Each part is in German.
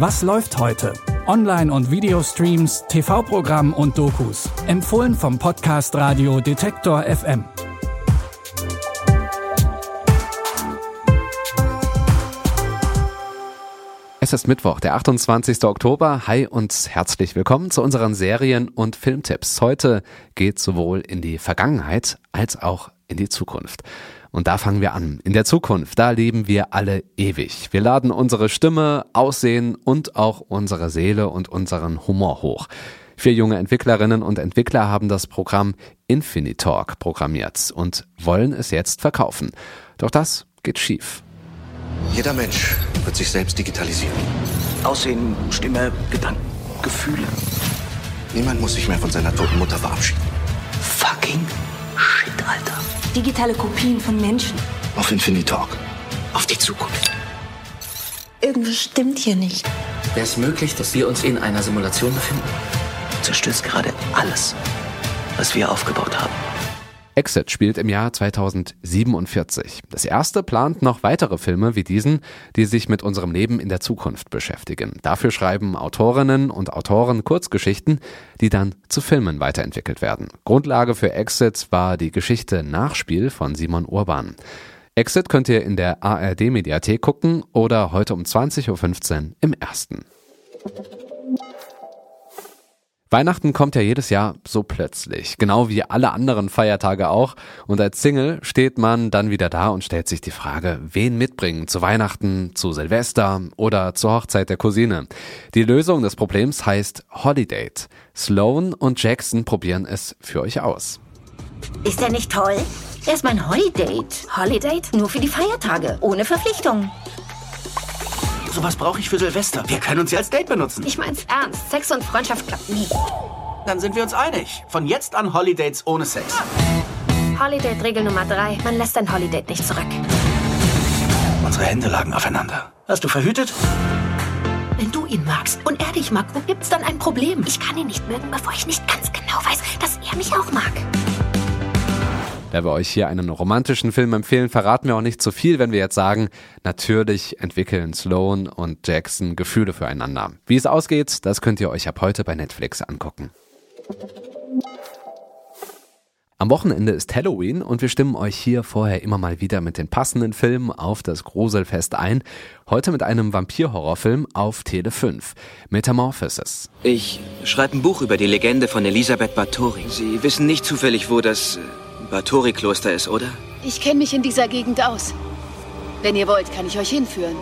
Was läuft heute? Online- und Videostreams, TV-Programm und Dokus. Empfohlen vom Podcast Radio Detektor FM. Es ist Mittwoch, der 28. Oktober. Hi und herzlich willkommen zu unseren Serien- und Filmtipps. Heute geht sowohl in die Vergangenheit als auch in die Zukunft. Und da fangen wir an. In der Zukunft, da leben wir alle ewig. Wir laden unsere Stimme, Aussehen und auch unsere Seele und unseren Humor hoch. Vier junge Entwicklerinnen und Entwickler haben das Programm Infinitalk programmiert und wollen es jetzt verkaufen. Doch das geht schief. Jeder Mensch wird sich selbst digitalisieren. Aussehen, Stimme, Gedanken, Gefühle. Niemand muss sich mehr von seiner toten Mutter verabschieden. Digitale Kopien von Menschen. Auf Infinitalk. Auf die Zukunft. Irgendwas stimmt hier nicht. Wäre es möglich, dass wir uns in einer Simulation befinden? Du zerstörst gerade alles, was wir aufgebaut haben. Exit spielt im Jahr 2047. Das erste plant noch weitere Filme wie diesen, die sich mit unserem Leben in der Zukunft beschäftigen. Dafür schreiben Autorinnen und Autoren Kurzgeschichten, die dann zu Filmen weiterentwickelt werden. Grundlage für Exit war die Geschichte Nachspiel von Simon Urban. Exit könnt ihr in der ARD Mediathek gucken oder heute um 20.15 Uhr im ersten. Weihnachten kommt ja jedes Jahr so plötzlich, genau wie alle anderen Feiertage auch. Und als Single steht man dann wieder da und stellt sich die Frage, wen mitbringen zu Weihnachten, zu Silvester oder zur Hochzeit der Cousine. Die Lösung des Problems heißt Holiday. Sloan und Jackson probieren es für euch aus. Ist er nicht toll? Er ist mein Holiday. Holiday? Nur für die Feiertage, ohne Verpflichtung. Sowas brauche ich für Silvester. Wir können uns ja als Date benutzen. Ich mein's ernst. Sex und Freundschaft klappt nie. Dann sind wir uns einig. Von jetzt an Holidates ohne Sex. Holiday-Regel Nummer drei. Man lässt ein Holiday nicht zurück. Unsere Hände lagen aufeinander. Hast du verhütet? Wenn du ihn magst und er dich mag, wo gibt's dann ein Problem? Ich kann ihn nicht mögen, bevor ich nicht ganz genau weiß, dass er mich auch mag. Da wir euch hier einen romantischen Film empfehlen, verraten wir auch nicht zu viel, wenn wir jetzt sagen, natürlich entwickeln Sloan und Jackson Gefühle füreinander. Wie es ausgeht, das könnt ihr euch ab heute bei Netflix angucken. Am Wochenende ist Halloween und wir stimmen euch hier vorher immer mal wieder mit den passenden Filmen auf das Gruselfest ein. Heute mit einem Vampir-Horrorfilm auf Tele 5. Metamorphosis. Ich schreibe ein Buch über die Legende von Elisabeth Bathory. Sie wissen nicht zufällig, wo das Bathory-Kloster ist, oder? Ich kenne mich in dieser Gegend aus. Wenn ihr wollt, kann ich euch hinführen.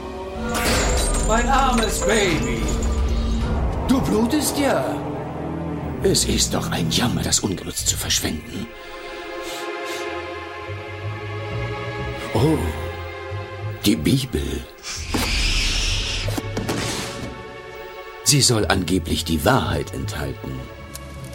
Mein armes Baby. Du blutest ja. Es ist doch ein Jammer, das ungenutzt zu verschwenden. Oh, die Bibel. Sie soll angeblich die Wahrheit enthalten.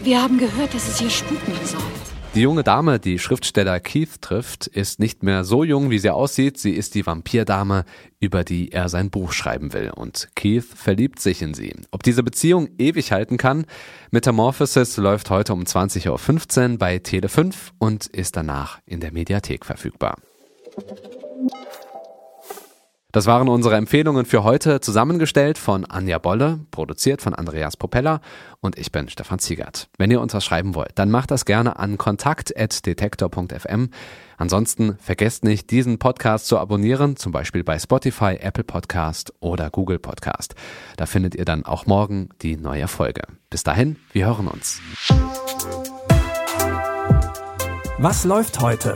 Wir haben gehört, dass es hier spuken soll. Die junge Dame, die Schriftsteller Keith trifft, ist nicht mehr so jung, wie sie aussieht. Sie ist die Vampirdame, über die er sein Buch schreiben will. Und Keith verliebt sich in sie. Ob diese Beziehung ewig halten kann? Metamorphosis läuft heute um 20.15 Uhr bei Tele5 und ist danach in der Mediathek verfügbar. Das waren unsere Empfehlungen für heute, zusammengestellt von Anja Bolle, produziert von Andreas Propeller und ich bin Stefan Ziegert. Wenn ihr uns was schreiben wollt, dann macht das gerne an kontakt.detektor.fm. Ansonsten vergesst nicht, diesen Podcast zu abonnieren, zum Beispiel bei Spotify, Apple Podcast oder Google Podcast. Da findet ihr dann auch morgen die neue Folge. Bis dahin, wir hören uns. Was läuft heute?